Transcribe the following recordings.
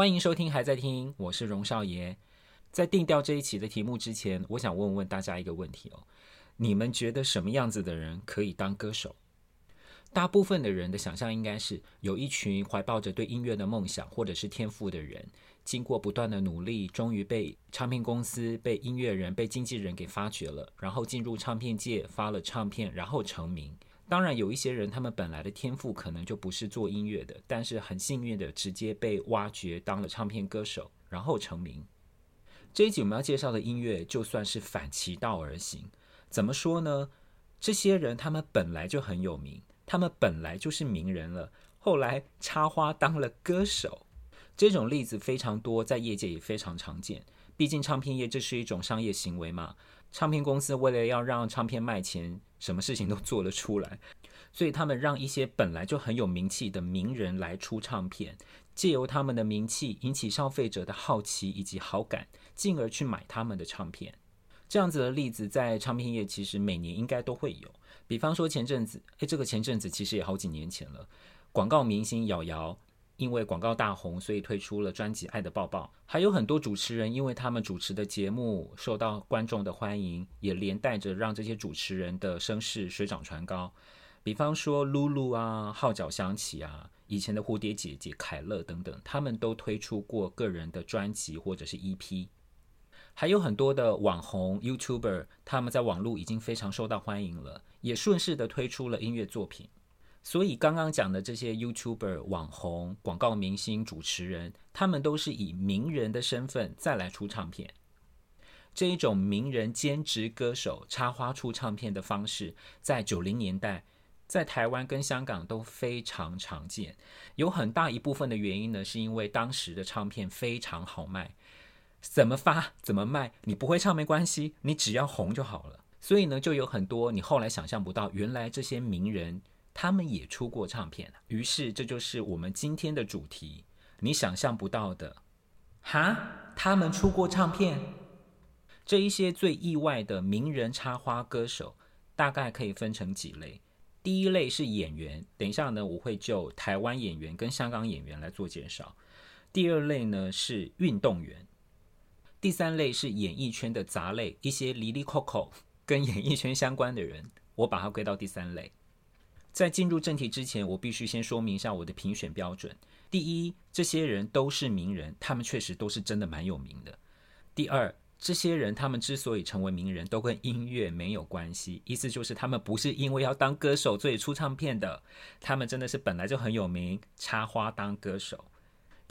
欢迎收听，还在听，我是荣少爷。在定调这一期的题目之前，我想问问大家一个问题哦：你们觉得什么样子的人可以当歌手？大部分的人的想象应该是有一群怀抱着对音乐的梦想或者是天赋的人，经过不断的努力，终于被唱片公司、被音乐人、被经纪人给发掘了，然后进入唱片界发了唱片，然后成名。当然，有一些人他们本来的天赋可能就不是做音乐的，但是很幸运的直接被挖掘当了唱片歌手，然后成名。这一集我们要介绍的音乐就算是反其道而行，怎么说呢？这些人他们本来就很有名。他们本来就是名人了，后来插花当了歌手，这种例子非常多，在业界也非常常见。毕竟唱片业这是一种商业行为嘛，唱片公司为了要让唱片卖钱，什么事情都做了出来，所以他们让一些本来就很有名气的名人来出唱片，借由他们的名气引起消费者的好奇以及好感，进而去买他们的唱片。这样子的例子在唱片业其实每年应该都会有。比方说前阵子，诶，这个前阵子其实也好几年前了。广告明星瑶瑶因为广告大红，所以推出了专辑《爱的抱抱》。还有很多主持人，因为他们主持的节目受到观众的欢迎，也连带着让这些主持人的声势水涨船高。比方说露露啊、号角响起啊、以前的蝴蝶姐姐凯乐等等，他们都推出过个人的专辑或者是 EP。还有很多的网红 YouTuber，他们在网络已经非常受到欢迎了，也顺势的推出了音乐作品。所以刚刚讲的这些 YouTuber、网红、广告明星、主持人，他们都是以名人的身份再来出唱片。这一种名人兼职歌手插花出唱片的方式，在九零年代，在台湾跟香港都非常常见。有很大一部分的原因呢，是因为当时的唱片非常好卖。怎么发怎么卖，你不会唱没关系，你只要红就好了。所以呢，就有很多你后来想象不到，原来这些名人他们也出过唱片。于是这就是我们今天的主题，你想象不到的，哈，他们出过唱片。这一些最意外的名人插花歌手，大概可以分成几类。第一类是演员，等一下呢，我会就台湾演员跟香港演员来做介绍。第二类呢是运动员。第三类是演艺圈的杂类，一些离离扣扣跟演艺圈相关的人，我把它归到第三类。在进入正题之前，我必须先说明一下我的评选标准。第一，这些人都是名人，他们确实都是真的蛮有名的。第二，这些人他们之所以成为名人，都跟音乐没有关系，意思就是他们不是因为要当歌手所以出唱片的，他们真的是本来就很有名，插花当歌手。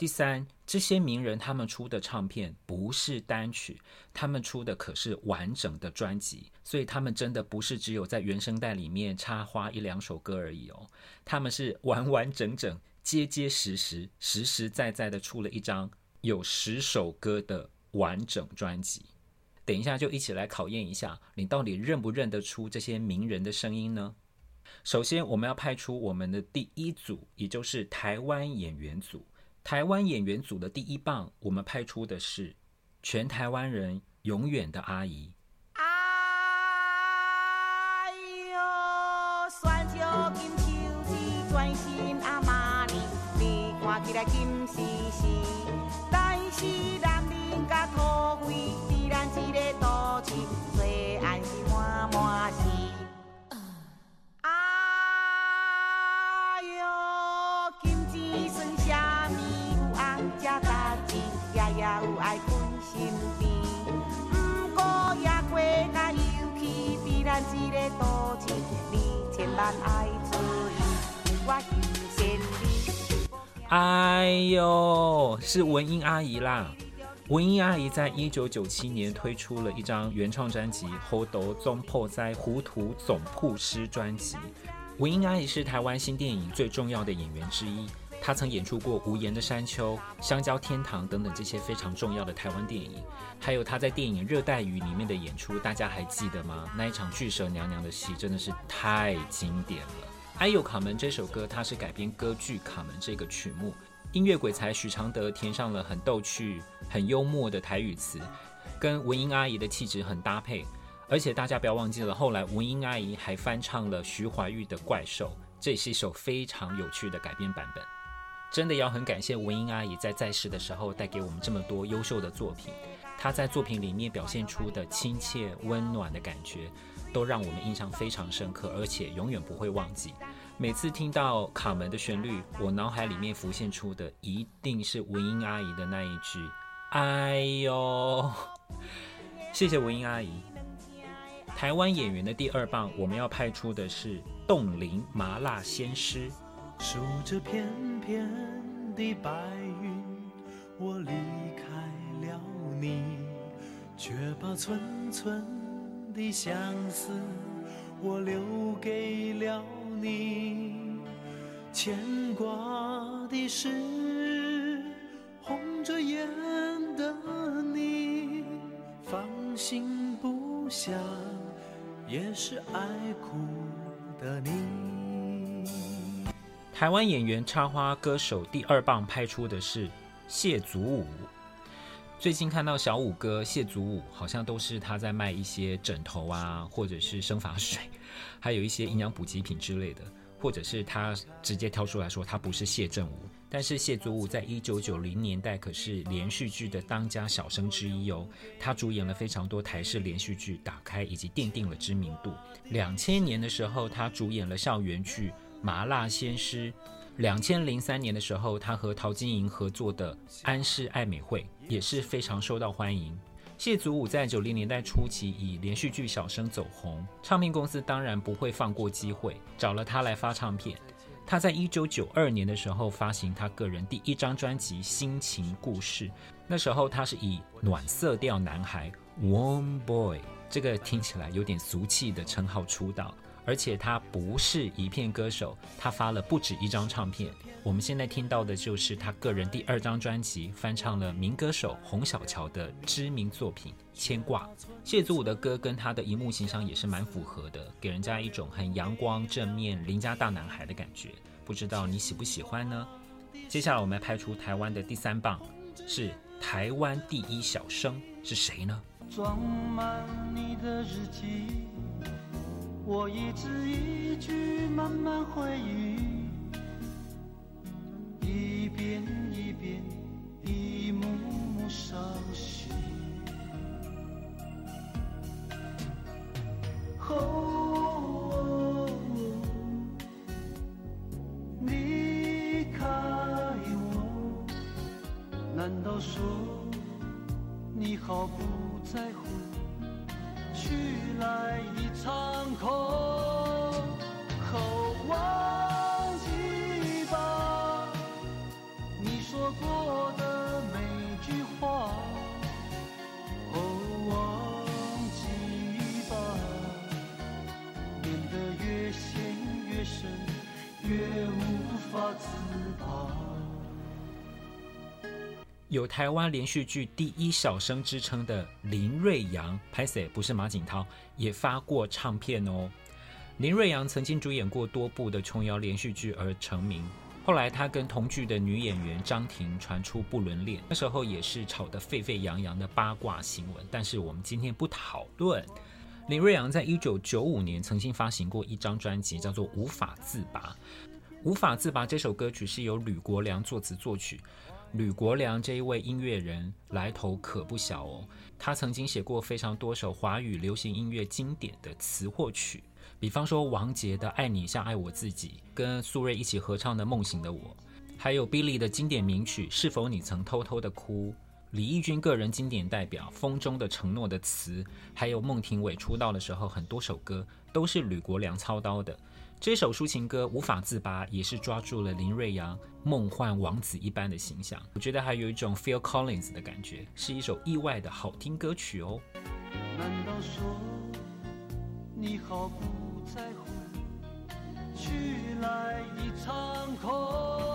第三，这些名人他们出的唱片不是单曲，他们出的可是完整的专辑，所以他们真的不是只有在原声带里面插花一两首歌而已哦，他们是完完整整、结结实实、实实在在的出了一张有十首歌的完整专辑。等一下就一起来考验一下，你到底认不认得出这些名人的声音呢？首先，我们要派出我们的第一组，也就是台湾演员组。台湾演员组的第一棒，我们派出的是全台湾人永远的阿姨。哎呦，选秋金秋枝，专心阿玛尼，你看起来金丝丝，但是哎呦，是文英阿姨啦！文英阿姨在一九九七年推出了一张原创专辑《猴头总破灾糊涂总铺师》专辑。文英阿姨是台湾新电影最重要的演员之一。他曾演出过《无言的山丘》《香蕉天堂》等等这些非常重要的台湾电影，还有他在电影《热带雨》里面的演出，大家还记得吗？那一场巨蛇娘娘的戏真的是太经典了。《哎呦卡门》这首歌，它是改编歌剧《卡门》这个曲目，音乐鬼才许常德填上了很逗趣、很幽默的台语词，跟文英阿姨的气质很搭配。而且大家不要忘记了，后来文英阿姨还翻唱了徐怀钰的《怪兽》，这也是一首非常有趣的改编版本。真的要很感谢文英阿姨在在世的时候带给我们这么多优秀的作品。她在作品里面表现出的亲切温暖的感觉，都让我们印象非常深刻，而且永远不会忘记。每次听到卡门的旋律，我脑海里面浮现出的一定是文英阿姨的那一句：“哎呦！” 谢谢文英阿姨。台湾演员的第二棒，我们要派出的是冻龄麻辣鲜师。数着片片的白云，我离开了你，却把寸寸的相思我留给了你。牵挂的是红着眼的你，放心不下也是爱哭的你。台湾演员插花歌手第二棒拍出的是谢祖武。最近看到小武哥谢祖武，好像都是他在卖一些枕头啊，或者是生发水，还有一些营养补给品之类的，或者是他直接挑出来说他不是谢振武。但是谢祖武在一九九零年代可是连续剧的当家小生之一哦，他主演了非常多台视连续剧，打开以及奠定了知名度。两千年的时候，他主演了校园剧。麻辣鲜师，两千零三年的时候，他和陶晶莹合作的《安室爱美惠》也是非常受到欢迎。谢祖武在九零年代初期以连续剧小生走红，唱片公司当然不会放过机会，找了他来发唱片。他在一九九二年的时候发行他个人第一张专辑《心情故事》，那时候他是以暖色调男孩 （Warm Boy） 这个听起来有点俗气的称号出道。而且他不是一片歌手，他发了不止一张唱片。我们现在听到的就是他个人第二张专辑，翻唱了民歌手洪小乔的知名作品《牵挂》。谢祖武的歌跟他的荧幕形象也是蛮符合的，给人家一种很阳光、正面、邻家大男孩的感觉。不知道你喜不喜欢呢？接下来我们来派出台湾的第三棒，是台湾第一小生，是谁呢？装满你的日记。我一字一句慢慢回忆，一遍一遍，一幕幕伤心。哦，离开我，难道说你毫不在乎？去来一场空，有台湾连续剧第一小生之称的林瑞阳，拍摄不是马景涛，也发过唱片哦。林瑞阳曾经主演过多部的琼瑶连续剧而成名，后来他跟同剧的女演员张婷传出不伦恋，那时候也是吵得沸沸扬扬的八卦新闻。但是我们今天不讨论。林瑞阳在一九九五年曾经发行过一张专辑，叫做《无法自拔》。《无法自拔》这首歌曲是由吕国良作词作曲。吕国良这一位音乐人来头可不小哦，他曾经写过非常多首华语流行音乐经典的词或曲，比方说王杰的《爱你像爱我自己》，跟苏芮一起合唱的《梦醒的我》，还有 Billy 的经典名曲《是否你曾偷偷的哭》，李翊君个人经典代表《风中的承诺》的词，还有孟庭苇出道的时候很多首歌都是吕国良操刀的。这首抒情歌无法自拔，也是抓住了林瑞阳梦幻王子一般的形象。我觉得还有一种 Phil Collins 的感觉，是一首意外的好听歌曲哦。难道说你毫不在乎，去来一场空，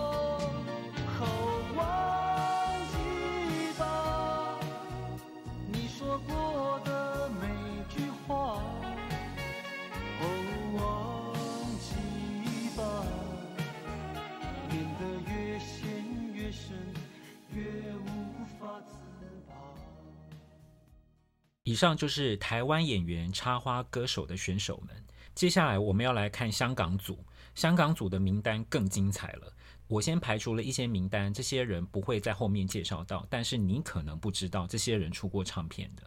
以上就是台湾演员插花歌手的选手们。接下来我们要来看香港组，香港组的名单更精彩了。我先排除了一些名单，这些人不会在后面介绍到，但是你可能不知道这些人出过唱片的。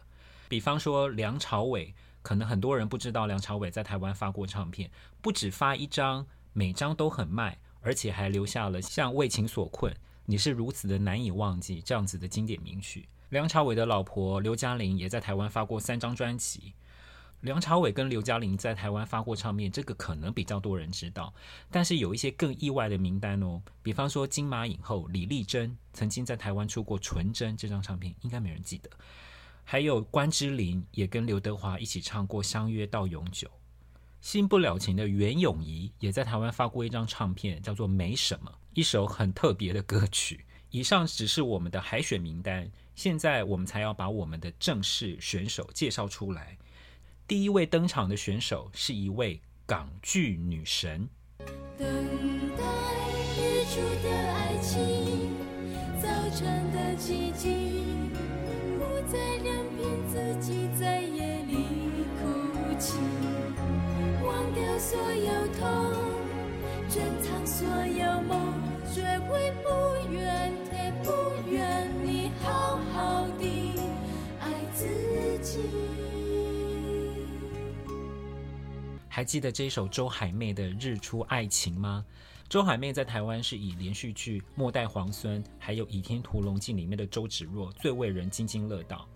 比方说梁朝伟，可能很多人不知道梁朝伟在台湾发过唱片，不止发一张，每张都很卖，而且还留下了像《为情所困》、《你是如此的难以忘记》这样子的经典名曲。梁朝伟的老婆刘嘉玲也在台湾发过三张专辑。梁朝伟跟刘嘉玲在台湾发过唱片，这个可能比较多人知道。但是有一些更意外的名单哦，比方说金马影后李丽珍曾经在台湾出过《纯真》这张唱片，应该没人记得。还有关之琳也跟刘德华一起唱过《相约到永久》。新不了情的袁咏仪也在台湾发过一张唱片，叫做《没什么》，一首很特别的歌曲。以上只是我们的海选名单。现在我们才要把我们的正式选手介绍出来。第一位登场的选手是一位港剧女神。等待日出的爱情，早晨的奇迹，不再任凭自己在夜里哭泣，忘掉所有痛，珍藏所有梦，学会还记得这首周海媚的《日出爱情》吗？周海媚在台湾是以连续剧《末代皇孙》还有《倚天屠龙记》里面的周芷若最为人津津乐道。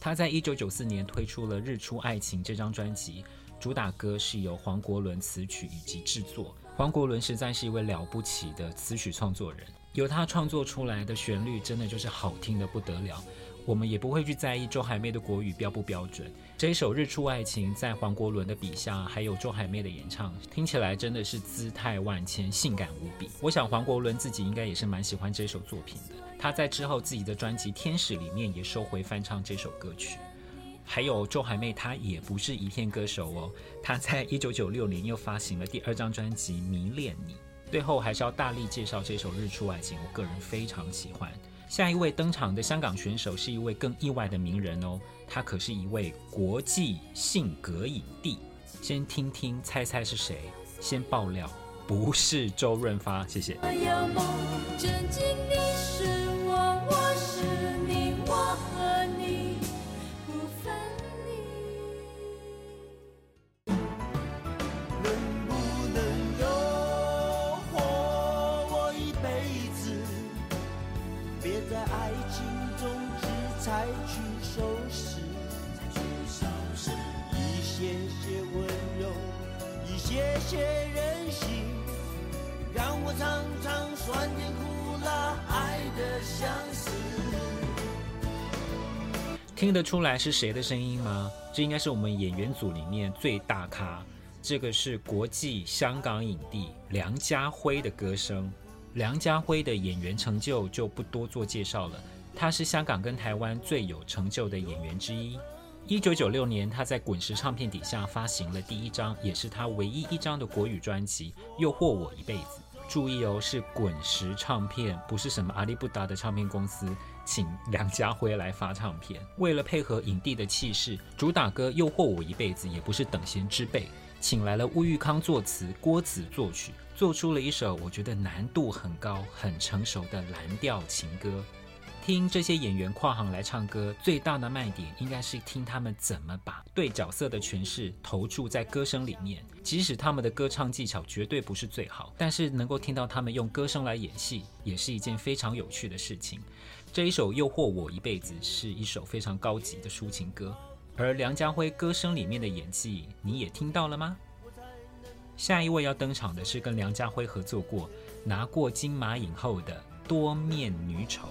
她在一九九四年推出了《日出爱情》这张专辑，主打歌是由黄国伦词曲以及制作。黄国伦实在是一位了不起的词曲创作人。由他创作出来的旋律，真的就是好听的不得了。我们也不会去在意周海媚的国语标不标准。这一首《日出爱情》在黄国伦的笔下，还有周海媚的演唱，听起来真的是姿态万千，性感无比。我想黄国伦自己应该也是蛮喜欢这首作品的。他在之后自己的专辑《天使》里面也收回翻唱这首歌曲。还有周海媚，她也不是一片歌手哦。她在一九九六年又发行了第二张专辑《迷恋你》。最后还是要大力介绍这首《日出爱情》，我个人非常喜欢。下一位登场的香港选手是一位更意外的名人哦，他可是一位国际性格影帝。先听听，猜猜是谁？先爆料，不是周润发，谢谢。收拾一些些温柔一些些任性让我尝尝酸甜苦辣爱的相听得出来是谁的声音吗？这应该是我们演员组里面最大咖。这个是国际香港影帝梁家辉的歌声。梁家辉的演员成就就不多做介绍了。他是香港跟台湾最有成就的演员之一。一九九六年，他在滚石唱片底下发行了第一张，也是他唯一一张的国语专辑《诱惑我一辈子》。注意哦，是滚石唱片，不是什么阿里不达的唱片公司。请梁家辉来发唱片，为了配合影帝的气势，主打歌《诱惑我一辈子》也不是等闲之辈，请来了乌玉康作词，郭子作曲，做出了一首我觉得难度很高、很成熟的蓝调情歌。听这些演员跨行来唱歌，最大的卖点应该是听他们怎么把对角色的诠释投注在歌声里面。即使他们的歌唱技巧绝对不是最好，但是能够听到他们用歌声来演戏，也是一件非常有趣的事情。这一首《诱惑我一辈子》是一首非常高级的抒情歌，而梁家辉歌声里面的演技，你也听到了吗？下一位要登场的是跟梁家辉合作过、拿过金马影后的多面女丑，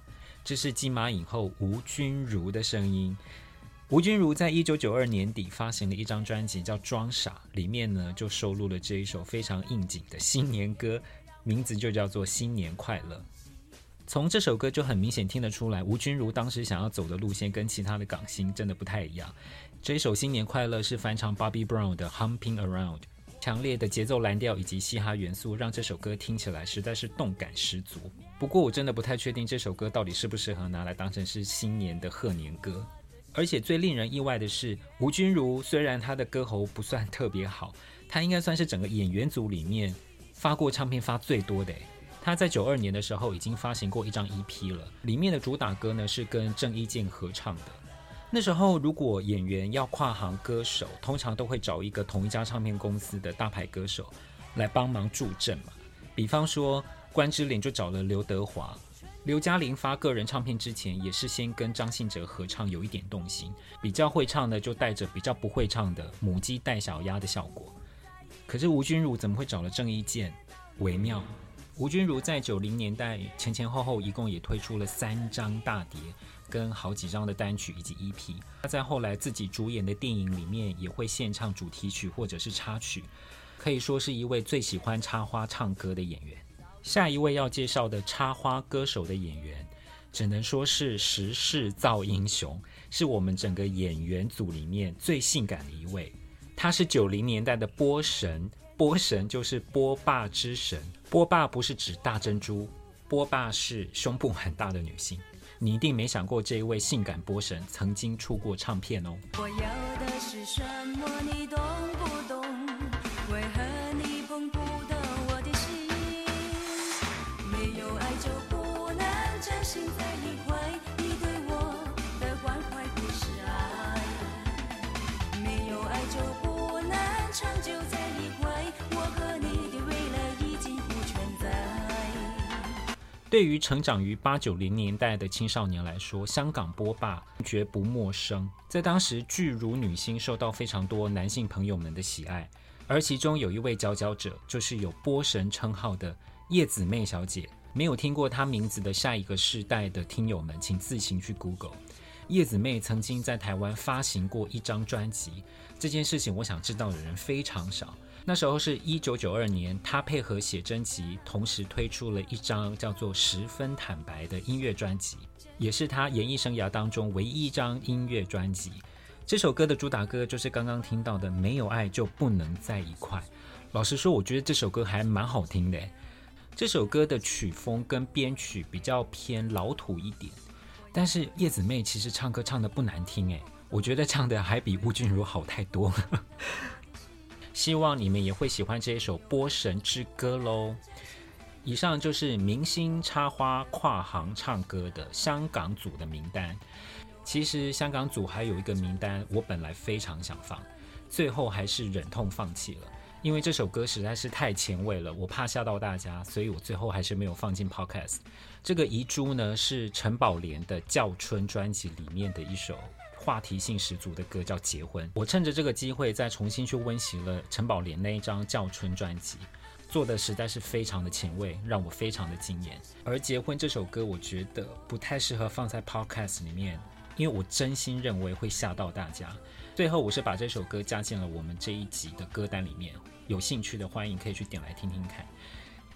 这是金马影后吴君如的声音。吴君如在一九九二年底发行了一张专辑，叫《装傻》，里面呢就收录了这一首非常应景的新年歌，名字就叫做《新年快乐》。从这首歌就很明显听得出来，吴君如当时想要走的路线跟其他的港星真的不太一样。这一首《新年快乐》是翻唱 Bobby Brown 的《Humping Around》，强烈的节奏蓝调以及嘻哈元素让这首歌听起来实在是动感十足。不过我真的不太确定这首歌到底适不适合拿来当成是新年的贺年歌。而且最令人意外的是，吴君如虽然她的歌喉不算特别好，她应该算是整个演员组里面发过唱片发最多的。她在九二年的时候已经发行过一张 EP 了，里面的主打歌呢是跟郑伊健合唱的。那时候如果演员要跨行歌手，通常都会找一个同一家唱片公司的大牌歌手来帮忙助阵嘛。比方说关之琳就找了刘德华，刘嘉玲发个人唱片之前也是先跟张信哲合唱，有一点动心。比较会唱的就带着比较不会唱的母鸡带小鸭的效果。可是吴君如怎么会找了郑伊健？微妙。吴君如在九零年代前前后后一共也推出了三张大碟，跟好几张的单曲以及 EP。他在后来自己主演的电影里面也会献唱主题曲或者是插曲，可以说是一位最喜欢插花唱歌的演员。下一位要介绍的插花歌手的演员，只能说是时势造英雄，是我们整个演员组里面最性感的一位。他是九零年代的波神。波神就是波霸之神，波霸不是指大珍珠，波霸是胸部很大的女性。你一定没想过这一位性感波神曾经出过唱片哦。我要的是什么？你懂对于成长于八九零年代的青少年来说，香港波霸绝不陌生。在当时，巨乳女星受到非常多男性朋友们的喜爱，而其中有一位佼佼者，就是有波神称号的叶子楣小姐。没有听过她名字的下一个世代的听友们，请自行去 Google。叶子楣曾经在台湾发行过一张专辑，这件事情我想知道的人非常少。那时候是一九九二年，他配合写真集，同时推出了一张叫做《十分坦白》的音乐专辑，也是他演艺生涯当中唯一一张音乐专辑。这首歌的主打歌就是刚刚听到的《没有爱就不能在一块》。老实说，我觉得这首歌还蛮好听的。这首歌的曲风跟编曲比较偏老土一点，但是叶子妹其实唱歌唱得不难听诶，我觉得唱得还比吴君如好太多。希望你们也会喜欢这一首《波神之歌》喽。以上就是明星插花跨行唱歌的香港组的名单。其实香港组还有一个名单，我本来非常想放，最后还是忍痛放弃了，因为这首歌实在是太前卫了，我怕吓到大家，所以我最后还是没有放进 Podcast。这个遗珠呢，是陈宝莲的《叫春》专辑里面的一首。话题性十足的歌叫《结婚》，我趁着这个机会再重新去温习了陈宝莲那一张《叫春》专辑，做的实在是非常的前卫，让我非常的惊艳。而《结婚》这首歌，我觉得不太适合放在 Podcast 里面，因为我真心认为会吓到大家。最后，我是把这首歌加进了我们这一集的歌单里面，有兴趣的欢迎可以去点来听听看。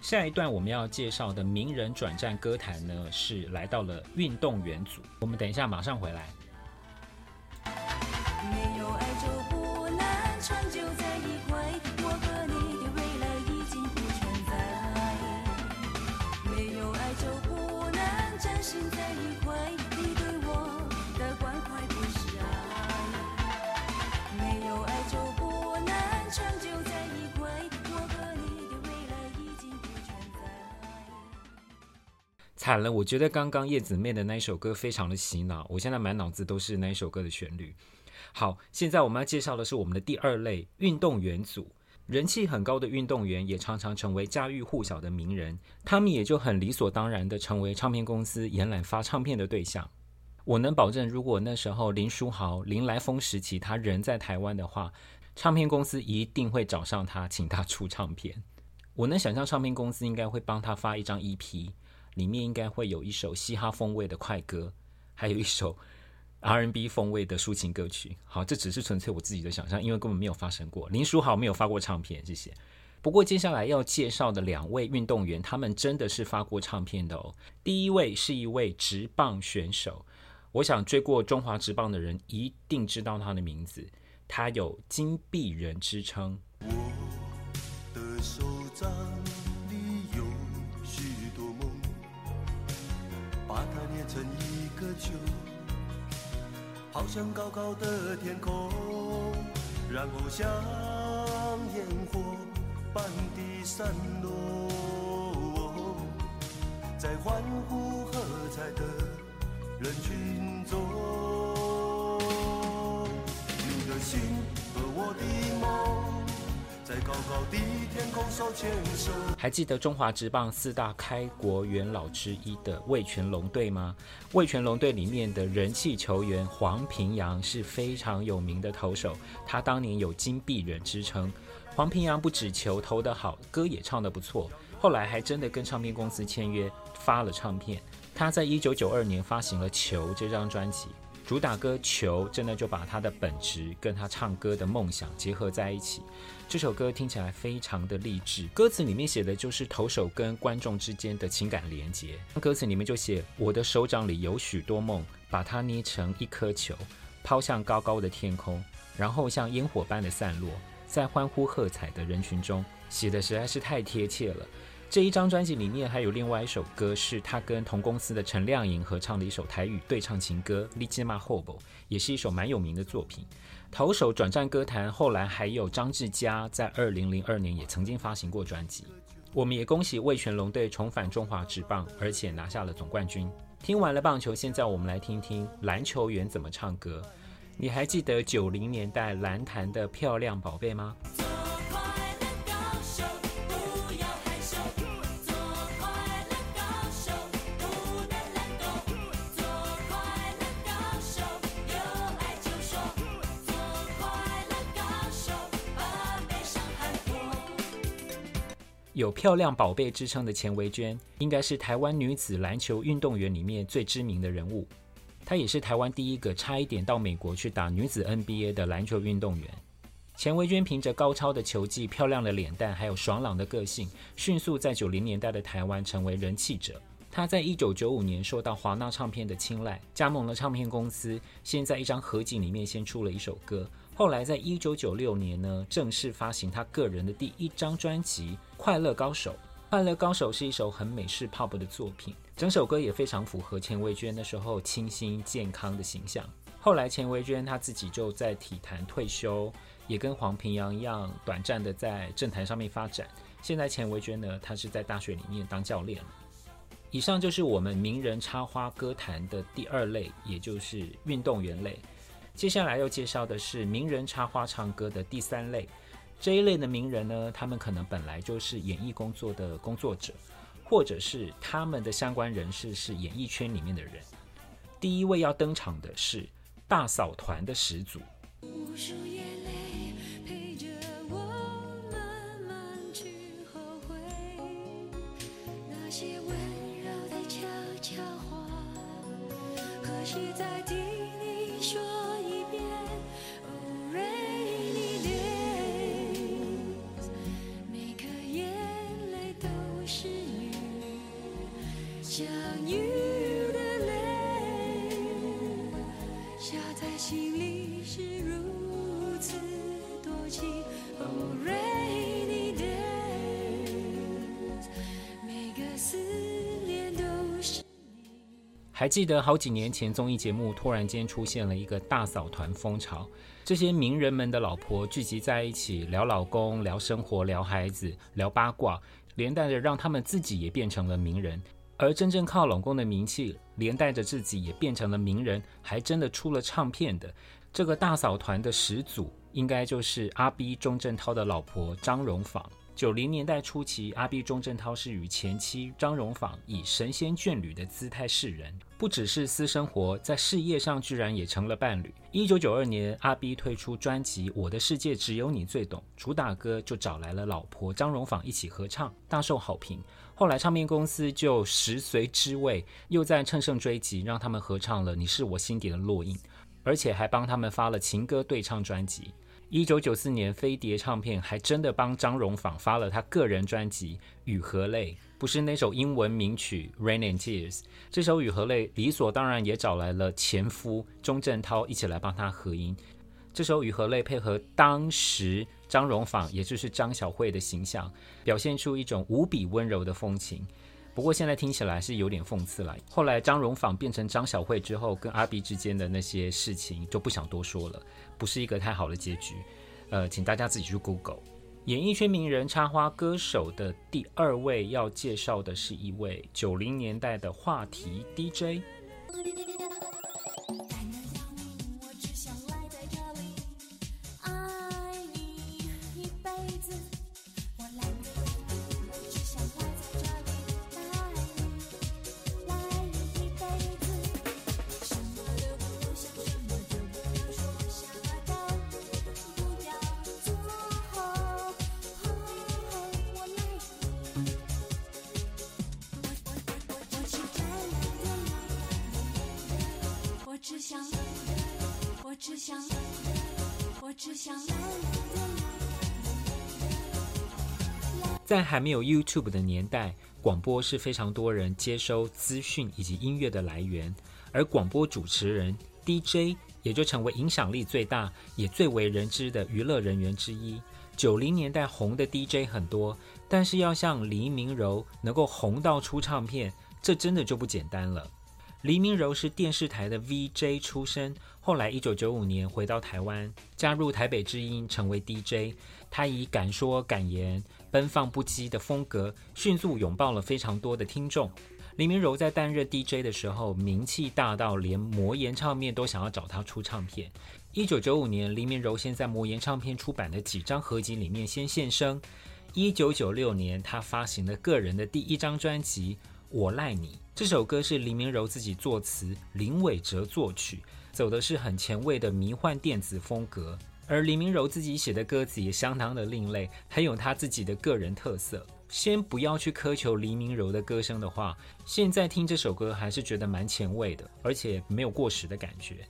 下一段我们要介绍的名人转战歌坛呢，是来到了运动员组。我们等一下马上回来。惨了，我觉得刚刚叶子妹的那一首歌非常的洗脑，我现在满脑子都是那一首歌的旋律。好，现在我们要介绍的是我们的第二类运动员组，人气很高的运动员也常常成为家喻户晓的名人，他们也就很理所当然的成为唱片公司延揽发唱片的对象。我能保证，如果那时候林书豪、林来疯时期他人在台湾的话，唱片公司一定会找上他，请他出唱片。我能想象唱片公司应该会帮他发一张 EP，里面应该会有一首嘻哈风味的快歌，还有一首。R&B 风味的抒情歌曲。好，这只是纯粹我自己的想象，因为根本没有发生过。林书豪没有发过唱片，谢谢。不过接下来要介绍的两位运动员，他们真的是发过唱片的哦。第一位是一位直棒选手，我想追过中华直棒的人一定知道他的名字，他有金币人之称。我的手掌把它捏成一个球，抛向高高的天空，然后像烟火。般的散落，在欢呼喝彩的人群中，你的心和我的梦，在高高的天空手牵手。还记得中华职棒四大开国元老之一的魏全龙队吗？魏全龙队里面的人气球员黄平阳是非常有名的投手，他当年有金臂人之称。黄平阳不止球投得好，歌也唱得不错，后来还真的跟唱片公司签约发了唱片。他在一九九二年发行了《球》这张专辑，主打歌《球》真的就把他的本质跟他唱歌的梦想结合在一起。这首歌听起来非常的励志，歌词里面写的就是投手跟观众之间的情感连接。歌词里面就写：“我的手掌里有许多梦，把它捏成一颗球，抛向高高的天空，然后像烟火般的散落。”在欢呼喝彩的人群中，写的实在是太贴切了。这一张专辑里面还有另外一首歌，是他跟同公司的陈亮颖合唱的一首台语对唱情歌《你这么好不》，也是一首蛮有名的作品。投手转战歌坛，后来还有张志佳在二零零二年也曾经发行过专辑。我们也恭喜味全龙队重返中华职棒，而且拿下了总冠军。听完了棒球，现在我们来听听篮球员怎么唱歌。你还记得九零年代篮坛的漂亮宝贝吗？有漂亮宝贝之称的钱维娟，应该是台湾女子篮球运动员里面最知名的人物。她也是台湾第一个差一点到美国去打女子 NBA 的篮球运动员。钱维娟凭着高超的球技、漂亮的脸蛋，还有爽朗的个性，迅速在九零年代的台湾成为人气者。她在一九九五年受到华纳唱片的青睐，加盟了唱片公司，先在一张合辑里面先出了一首歌。后来在一九九六年呢，正式发行他个人的第一张专辑《快乐高手》。《快乐高手》是一首很美式 pop 的作品，整首歌也非常符合钱维娟那时候清新健康的形象。后来钱维娟她自己就在体坛退休，也跟黄平阳一样短暂的在政坛上面发展。现在钱维娟呢，她是在大学里面当教练。以上就是我们名人插花歌坛的第二类，也就是运动员类。接下来要介绍的是名人插花唱歌的第三类。这一类的名人呢，他们可能本来就是演艺工作的工作者，或者是他们的相关人士是演艺圈里面的人。第一位要登场的是大嫂团的始祖。说 rain. 还记得好几年前综艺节目突然间出现了一个大嫂团风潮，这些名人们的老婆聚集在一起聊老公、聊生活、聊孩子、聊八卦，连带着让他们自己也变成了名人。而真正靠老公的名气，连带着自己也变成了名人，还真的出了唱片的这个大嫂团的始祖，应该就是阿 B 钟镇涛的老婆张荣仿。九零年代初期，阿 B 钟镇涛是与前妻张荣仿以神仙眷侣的姿态示人，不只是私生活，在事业上居然也成了伴侣。一九九二年，阿 B 推出专辑《我的世界只有你最懂》，主打歌就找来了老婆张荣仿一起合唱，大受好评。后来唱片公司就食髓知味，又在乘胜追击，让他们合唱了《你是我心底的烙印》，而且还帮他们发了情歌对唱专辑。一九九四年，飞碟唱片还真的帮张荣仿发了他个人专辑《雨和泪》，不是那首英文名曲《Rain and Tears》。这首《雨和泪》理所当然也找来了前夫钟镇涛一起来帮他合音。这首《雨和泪》配合当时张荣仿，也就是张小慧的形象，表现出一种无比温柔的风情。不过现在听起来是有点讽刺了。后来张荣仿变成张小慧之后，跟阿 B 之间的那些事情就不想多说了，不是一个太好的结局。呃，请大家自己去 Google。演艺圈名人插花歌手的第二位要介绍的是一位九零年代的话题 DJ。在还没有 YouTube 的年代，广播是非常多人接收资讯以及音乐的来源，而广播主持人 DJ 也就成为影响力最大也最为人知的娱乐人员之一。九零年代红的 DJ 很多，但是要像黎明柔能够红到出唱片，这真的就不简单了。黎明柔是电视台的 VJ 出身，后来一九九五年回到台湾，加入台北之音，成为 DJ。他以敢说敢言、奔放不羁的风格，迅速拥抱了非常多的听众。黎明柔在担任 DJ 的时候，名气大到连魔岩唱片都想要找他出唱片。一九九五年，黎明柔先在魔岩唱片出版的几张合集里面先现身。一九九六年，他发行了个人的第一张专辑《我赖你》。这首歌是黎明柔自己作词，林伟哲作曲，走的是很前卫的迷幻电子风格。而黎明柔自己写的歌词也相当的另类，很有他自己的个人特色。先不要去苛求黎明柔的歌声的话，现在听这首歌还是觉得蛮前卫的，而且没有过时的感觉。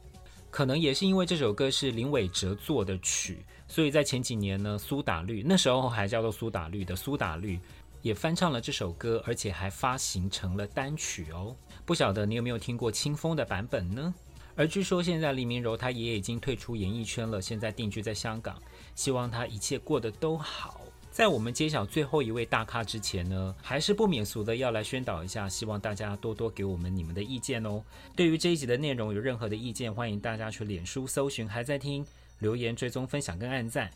可能也是因为这首歌是林伟哲作的曲，所以在前几年呢，苏打绿那时候还叫做苏打绿的苏打绿。也翻唱了这首歌，而且还发行成了单曲哦。不晓得你有没有听过清风的版本呢？而据说现在黎明柔他也已经退出演艺圈了，现在定居在香港。希望他一切过得都好。在我们揭晓最后一位大咖之前呢，还是不免俗的要来宣导一下，希望大家多多给我们你们的意见哦。对于这一集的内容有任何的意见，欢迎大家去脸书搜寻还在听，留言追踪分享跟按赞。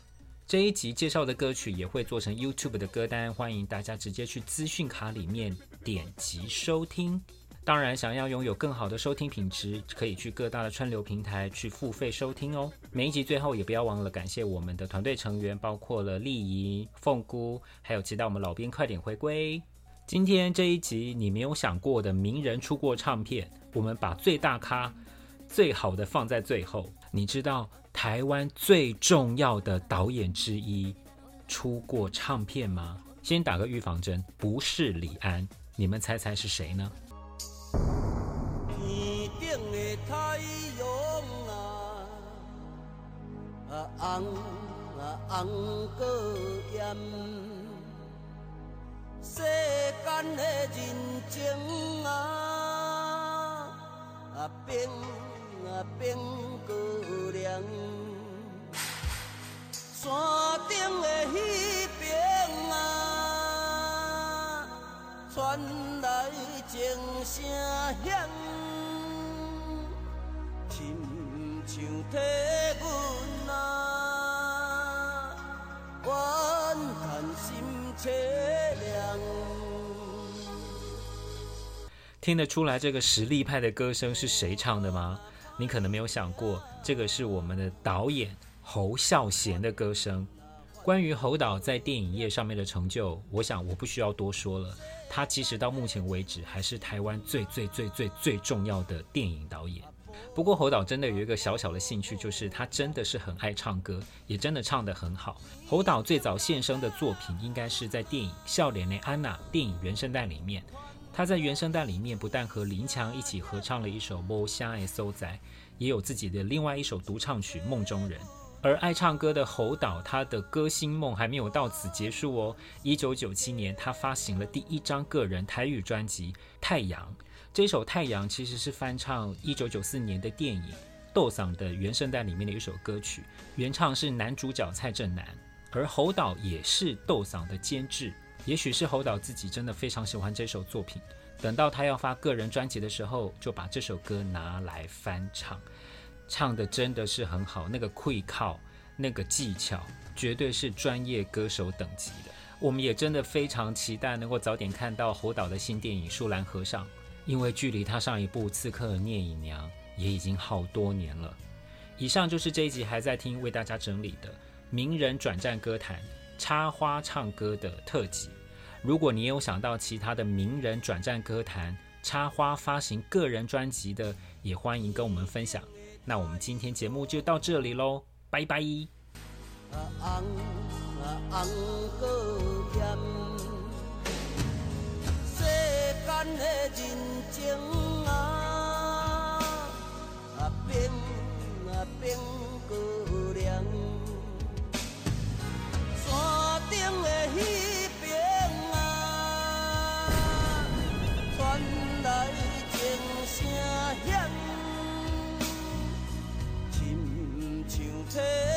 这一集介绍的歌曲也会做成 YouTube 的歌单，欢迎大家直接去资讯卡里面点击收听。当然，想要拥有更好的收听品质，可以去各大的串流平台去付费收听哦。每一集最后也不要忘了感谢我们的团队成员，包括了丽仪、凤姑，还有期待我们老编快点回归。今天这一集你没有想过的名人出过唱片，我们把最大咖、最好的放在最后。你知道？台湾最重要的导演之一出过唱片吗？先打个预防针，不是李安，你们猜猜是谁呢？天顶的太阳啊，啊红啊红过艳，世间的人情啊啊变啊变过凉。山顶的彼边啊，传来钟声响，亲像体温啊，怨叹心凄凉。听得出来这个实力派的歌声是谁唱的吗？你可能没有想过，这个是我们的导演。侯孝贤的歌声，关于侯导在电影业上面的成就，我想我不需要多说了。他其实到目前为止还是台湾最最最最最重要的电影导演。不过侯导真的有一个小小的兴趣，就是他真的是很爱唱歌，也真的唱得很好。侯导最早现身的作品应该是在电影《笑脸的安娜》电影原声带里面。他在原声带里面不但和林强一起合唱了一首《无声的所在》，也有自己的另外一首独唱曲《梦中人》。而爱唱歌的侯导，他的歌星梦还没有到此结束哦。一九九七年，他发行了第一张个人台语专辑《太阳》。这首《太阳》其实是翻唱一九九四年的电影《斗嗓》的原声带里面的一首歌曲，原唱是男主角蔡振南，而侯导也是《斗嗓》的监制。也许是侯导自己真的非常喜欢这首作品，等到他要发个人专辑的时候，就把这首歌拿来翻唱。唱的真的是很好，那个溃靠，那个技巧，绝对是专业歌手等级的。我们也真的非常期待能够早点看到侯导的新电影《树兰和尚》，因为距离他上一部《刺客聂隐娘》也已经好多年了。以上就是这一集还在听为大家整理的名人转战歌坛插花唱歌的特辑。如果你有想到其他的名人转战歌坛插花发行个人专辑的也欢迎跟我们分享。那我们今天节目就到这里喽拜拜。彼边啊，传来钟声响，亲像体。